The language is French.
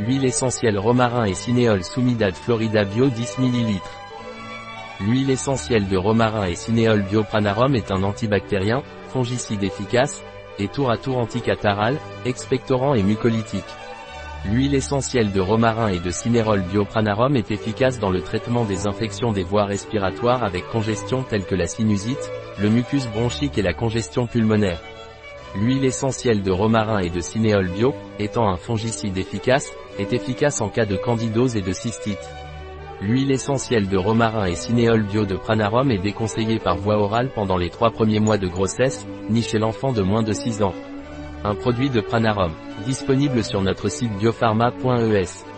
Huile essentielle romarin et cinéole Soumidade Florida Bio 10 ml. L'huile essentielle de romarin et cinéole Biopranarum est un antibactérien, fongicide efficace, et tour à tour anticataral, expectorant et mucolytique. L'huile essentielle de romarin et de cinérol biopranarum est efficace dans le traitement des infections des voies respiratoires avec congestion telles que la sinusite, le mucus bronchique et la congestion pulmonaire. L'huile essentielle de romarin et de cinéole bio, étant un fongicide efficace, est efficace en cas de candidose et de cystite. L'huile essentielle de romarin et cinéole bio de pranarum est déconseillée par voie orale pendant les trois premiers mois de grossesse, ni chez l'enfant de moins de 6 ans. Un produit de pranarum, disponible sur notre site biopharma.es.